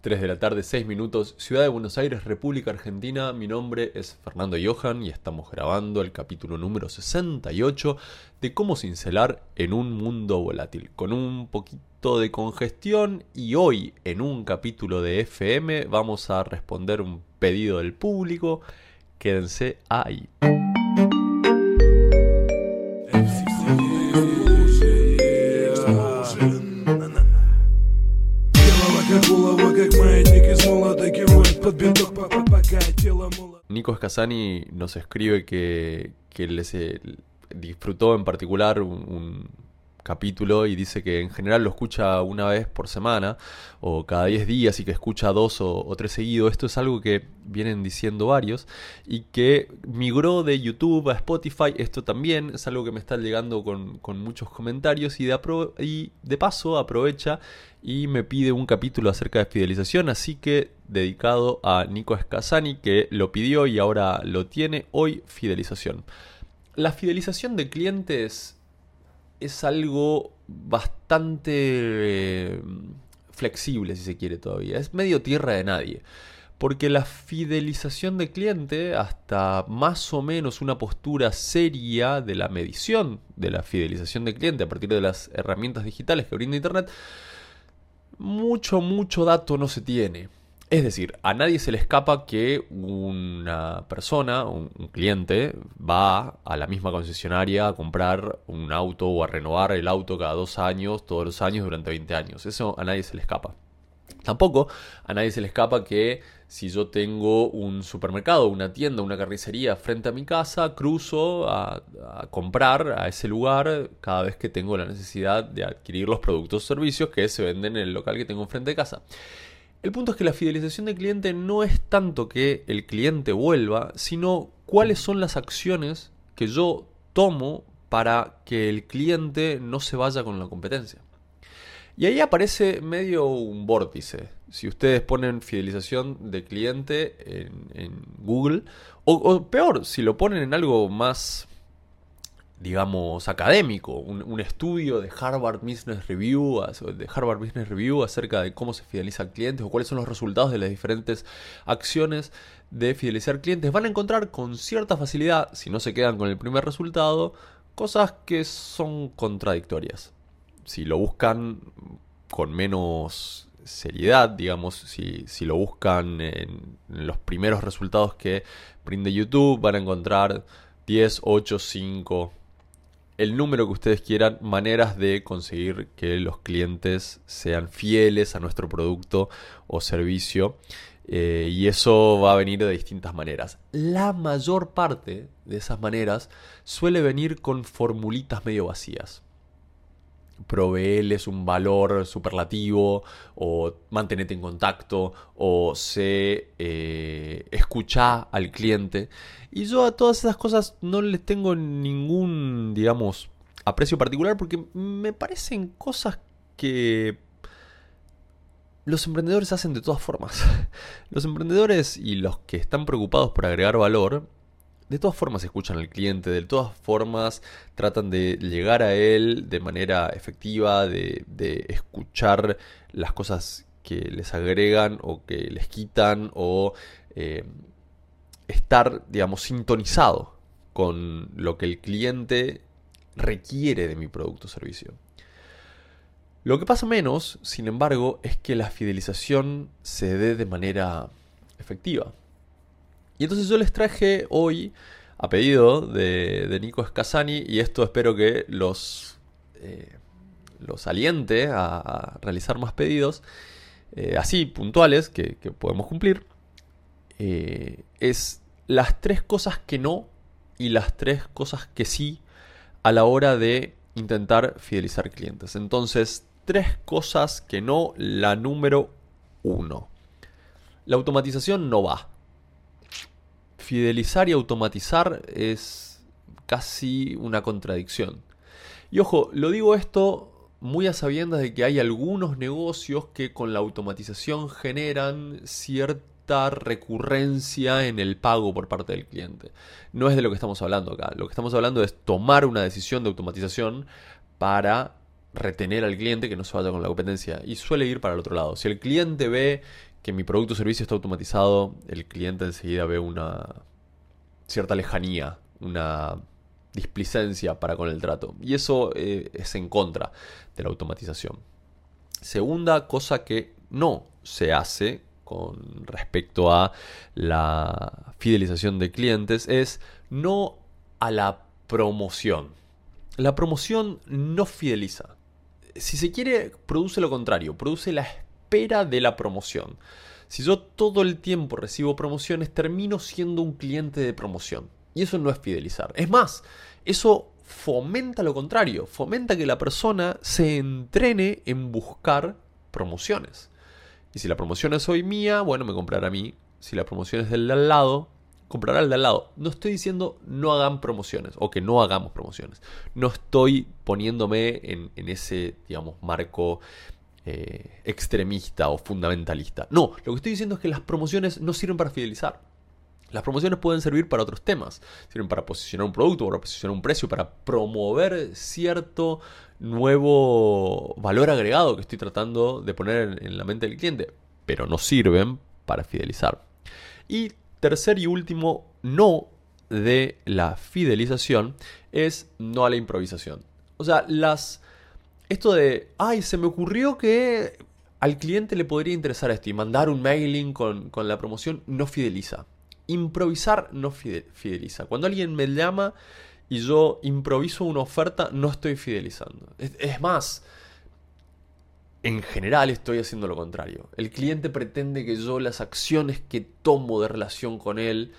3 de la tarde, 6 minutos, Ciudad de Buenos Aires, República Argentina. Mi nombre es Fernando Johan y estamos grabando el capítulo número 68 de cómo cincelar en un mundo volátil, con un poquito de congestión y hoy en un capítulo de FM vamos a responder un pedido del público. Quédense ahí. Nico Scasani nos escribe que, que les, eh, disfrutó en particular un, capítulo y dice que en general lo escucha una vez por semana o cada 10 días y que escucha dos o, tres seguidos. Esto es algo que vienen diciendo varios y que migró de YouTube a Spotify. Esto también es algo que me está llegando con, muchos comentarios y de, y de paso aprovecha y me pide un capítulo acerca de fidelización. Así que dedicado a Nico Escasani que lo pidió y ahora lo tiene. Hoy fidelización. La fidelización de clientes es algo bastante eh, flexible, si se quiere todavía. Es medio tierra de nadie. Porque la fidelización de cliente, hasta más o menos una postura seria de la medición de la fidelización de cliente a partir de las herramientas digitales que brinda Internet, mucho, mucho dato no se tiene. Es decir, a nadie se le escapa que una persona, un, cliente, va a la misma concesionaria a comprar un auto o a renovar el auto cada dos años, todos los años, durante 20 años. Eso a nadie se le escapa. Tampoco a nadie se le escapa que si yo tengo un supermercado, una tienda, una carnicería frente a mi casa, cruzo a, a, comprar a ese lugar cada vez que tengo la necesidad de adquirir los productos o servicios que se venden en el local que tengo enfrente de casa. El punto es que la fidelización del cliente no es tanto que el cliente vuelva, sino cuáles son las acciones que yo tomo para que el cliente no se vaya con la competencia. Y ahí aparece medio un vórtice. Si ustedes ponen fidelización de cliente en, Google, o, peor, si lo ponen en algo más digamos, académico, un, estudio de Harvard Business Review, de Harvard Business Review acerca de cómo se fideliza clientes o cuáles son los resultados de las diferentes acciones de fidelizar clientes, van a encontrar con cierta facilidad, si no se quedan con el primer resultado, cosas que son contradictorias. Si lo buscan con menos seriedad, digamos, si, si lo buscan en los primeros resultados que brinde YouTube, van a encontrar 10, 8, 5, el número que ustedes quieran, maneras de conseguir que los clientes sean fieles a nuestro producto o servicio. Eh, y eso va a venir de distintas maneras. La mayor parte de esas maneras suele venir con formulitas medio vacías. Proveeles un valor superlativo, o mantenete en contacto, o se eh, escucha al cliente. Y yo a todas esas cosas no les tengo ningún, digamos, aprecio particular porque me parecen cosas que los emprendedores hacen de todas formas. Los emprendedores y los que están preocupados por agregar valor, de todas formas escuchan al cliente, de todas formas tratan de llegar a él de manera efectiva, de, escuchar las cosas que les agregan o que les quitan o eh, estar, digamos, sintonizado con lo que el cliente requiere de mi producto o servicio. Lo que pasa menos, sin embargo, es que la fidelización se dé de manera efectiva. Y entonces yo les traje hoy, a pedido de, Nico Scasani, y esto espero que los, eh, los aliente a, realizar más pedidos, eh, así puntuales, que podemos cumplir. Eh, es las tres cosas que no y las tres cosas que sí a la hora de intentar fidelizar clientes. Entonces, tres cosas que no, la número uno. La automatización no va. Fidelizar y automatizar es casi una contradicción. Y ojo, lo digo esto muy a sabiendas de que hay algunos negocios que con la automatización generan cierta recurrencia en el pago por parte del cliente. No es de lo que estamos hablando acá. Lo que estamos hablando es tomar una decisión de automatización para retener al cliente que no se vaya con la competencia y suele ir para el otro lado. Si el cliente ve que mi producto o servicio está automatizado, el cliente enseguida ve una cierta lejanía, una displicencia para con el trato. Y eso eh, es en contra de la automatización. Segunda cosa que no se hace con respecto a la fidelización de clientes es no a la promoción. La promoción no fideliza. Si se quiere, produce lo contrario, produce la espera de la promoción. Si yo todo el tiempo recibo promociones, termino siendo un cliente de promoción. Y eso no es fidelizar. Es más, eso fomenta lo contrario, fomenta que la persona se entrene en buscar promociones. Y si la promoción es hoy mía, bueno, me comprará a mí. Si la promoción es del de al lado, comprará el de al lado. No estoy diciendo no hagan promociones o que no hagamos promociones. No estoy poniéndome en, ese, digamos, marco eh, extremista o fundamentalista. No, lo que estoy diciendo es que las promociones no sirven para fidelizar. Las promociones pueden servir para otros temas. Sirven para posicionar un producto, para posicionar un precio, para promover cierto nuevo valor agregado que estoy tratando de poner en, la mente del cliente. Pero no sirven para fidelizar. Y tercer y último no de la fidelización es no a la improvisación. O sea, las... Esto de, ay, se me ocurrió que al cliente le podría interesar esto y mandar un mailing con, con la promoción no fideliza improvisar no fideliza. Cuando alguien me llama y yo improviso una oferta, no estoy fidelizando. Es, más, en general estoy haciendo lo contrario. El cliente pretende que yo las acciones que tomo de relación con él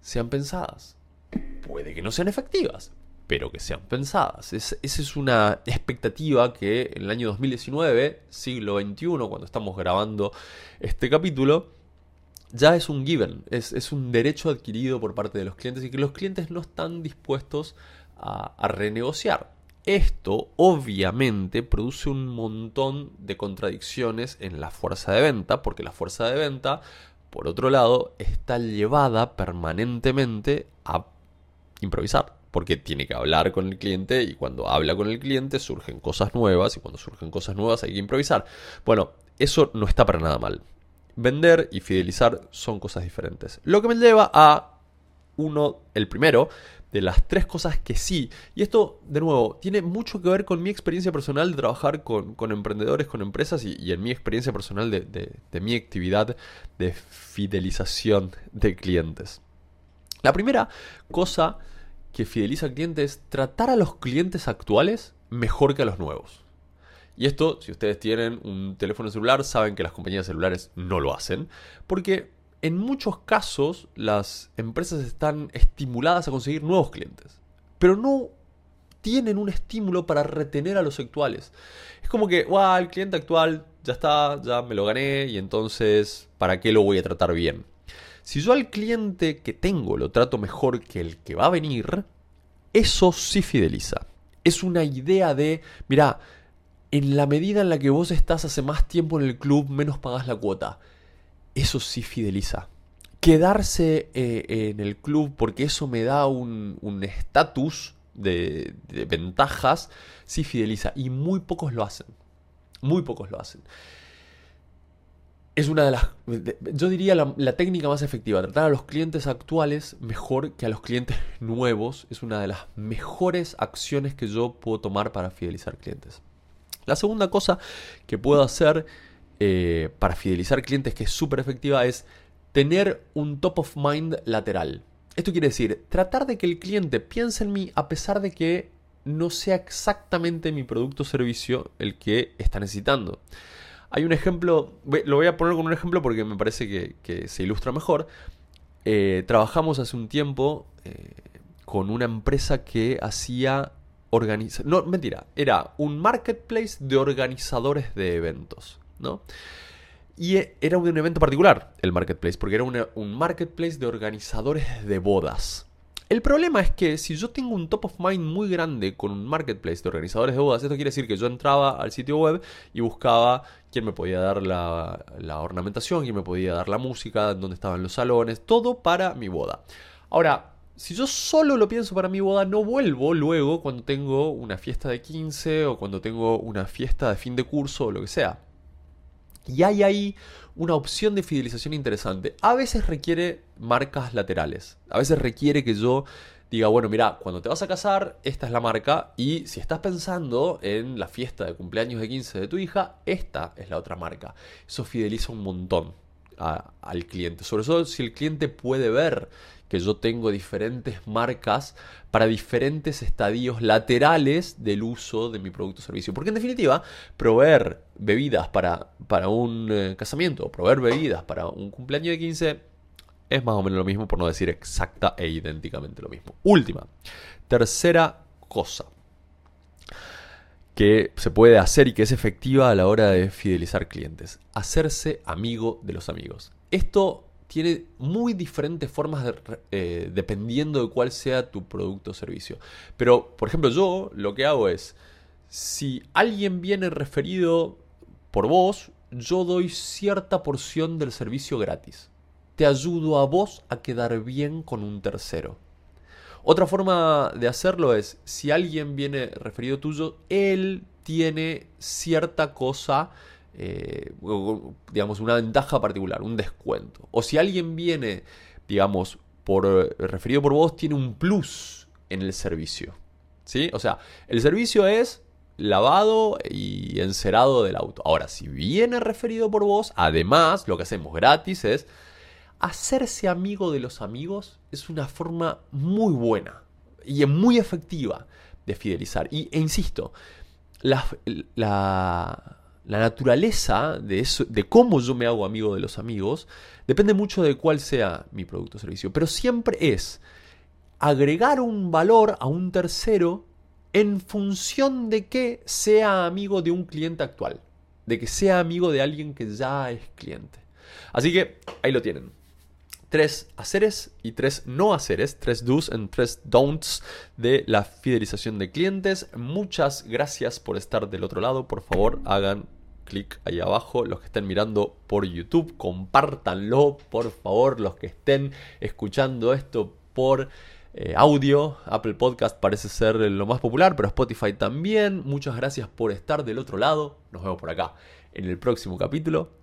sean pensadas. Puede que no sean efectivas, pero que sean pensadas. esa es una expectativa que en el año 2019, siglo XXI, cuando estamos grabando este capítulo, ya es un given, es, un derecho adquirido por parte de los clientes y que los clientes no están dispuestos a, renegociar. Esto obviamente produce un montón de contradicciones en la fuerza de venta, porque la fuerza de venta, por otro lado, está llevada permanentemente a improvisar, porque tiene que hablar con el cliente y cuando habla con el cliente surgen cosas nuevas y cuando surgen cosas nuevas hay que improvisar. Bueno, eso no está para nada mal vender y fidelizar son cosas diferentes. Lo que me lleva a uno, el primero, de las tres cosas que sí. Y esto, de nuevo, tiene mucho que ver con mi experiencia personal de trabajar con, emprendedores, con empresas y, en mi experiencia personal de, mi actividad de fidelización de clientes. La primera cosa que fideliza al cliente es tratar a los clientes actuales mejor que a los nuevos. Y esto, si ustedes tienen un teléfono celular, saben que las compañías celulares no lo hacen, porque en muchos casos las empresas están estimuladas a conseguir nuevos clientes, pero no tienen un estímulo para retener a los actuales. Es como que, wow, el cliente actual ya está, ya me lo gané y entonces, ¿para qué lo voy a tratar bien? Si yo al cliente que tengo lo trato mejor que el que va a venir, eso sí fideliza. Es una idea de, mira, en la medida en la que vos estás hace más tiempo en el club, menos pagás la cuota. Eso sí fideliza. Quedarse eh, en el club porque eso me da un estatus de, ventajas, sí fideliza. Y muy pocos lo hacen. Muy pocos lo hacen. Es una de las, yo diría la, técnica más efectiva. Tratar a los clientes actuales mejor que a los clientes nuevos es una de las mejores acciones que yo puedo tomar para fidelizar clientes. La segunda cosa que puedo hacer eh, para fidelizar clientes que es súper efectiva es tener un top of mind lateral. Esto quiere decir, tratar de que el cliente piense en mí a pesar de que no sea exactamente mi producto o servicio el que está necesitando. Hay un ejemplo, lo voy a poner con un ejemplo porque me parece que, se ilustra mejor. Eh, trabajamos hace un tiempo eh, con una empresa que hacía organiza no, mentira, era un marketplace de organizadores de eventos, ¿no? Y e, era un evento particular, el marketplace, porque era un marketplace de organizadores de bodas. El problema es que si yo tengo un top of mind muy grande con un marketplace de organizadores de bodas, esto quiere decir que yo entraba al sitio web y buscaba quién me podía dar la, ornamentación, quién me podía dar la música, dónde estaban los salones, todo para mi boda. Ahora, si yo solo lo pienso para mi boda, no vuelvo luego cuando tengo una fiesta de 15 o cuando tengo una fiesta de fin de curso o lo que sea. Y hay ahí una opción de fidelización interesante. A veces requiere marcas laterales. A veces requiere que yo diga, bueno, mira, cuando te vas a casar, esta es la marca. Y si estás pensando en la fiesta de cumpleaños de 15 de tu hija, esta es la otra marca. Eso fideliza un montón al cliente. Sobre todo si el cliente puede ver que yo tengo diferentes marcas para diferentes estadios laterales del uso de mi producto o servicio. Porque en definitiva, proveer bebidas para, para un eh, casamiento proveer bebidas para un cumpleaños de 15 es más o menos lo mismo, por no decir exacta e idénticamente lo mismo. Última, tercera cosa que se puede hacer y que es efectiva a la hora de fidelizar clientes. Hacerse amigo de los amigos. Esto tiene muy diferentes formas eh, dependiendo de cuál sea tu producto o servicio. Pero, por ejemplo, yo lo que hago es, si alguien viene referido por vos, yo doy cierta porción del servicio gratis. Te ayudo a vos a quedar bien con un tercero. Otra forma de hacerlo es, si alguien viene referido tuyo, él tiene cierta cosa eh, digamos, una ventaja particular, un descuento. O si alguien viene, digamos, por eh, referido por vos, tiene un plus en el servicio. ¿Sí? O sea, el servicio es lavado y encerado del auto. Ahora, si viene referido por vos, además, lo que hacemos gratis es hacerse amigo de los amigos es una forma muy buena y muy efectiva de fidelizar. Y, e insisto, la, la naturaleza de, eso, de cómo yo me hago amigo de los amigos depende mucho de cuál sea mi producto o servicio. Pero siempre es agregar un valor a un tercero en función de que sea amigo de un cliente actual, de que sea amigo de alguien que ya es cliente. Así que ahí lo tienen. Tres haceres y tres no haceres, tres do's y tres don'ts de la fidelización de clientes. Muchas gracias por estar del otro lado. Por favor, hagan clic ahí abajo. Los que estén mirando por YouTube, compártanlo, por favor. Los que estén escuchando esto por eh, audio, Apple Podcast parece ser lo más popular, pero Spotify también. Muchas gracias por estar del otro lado. Nos vemos por acá en el próximo capítulo.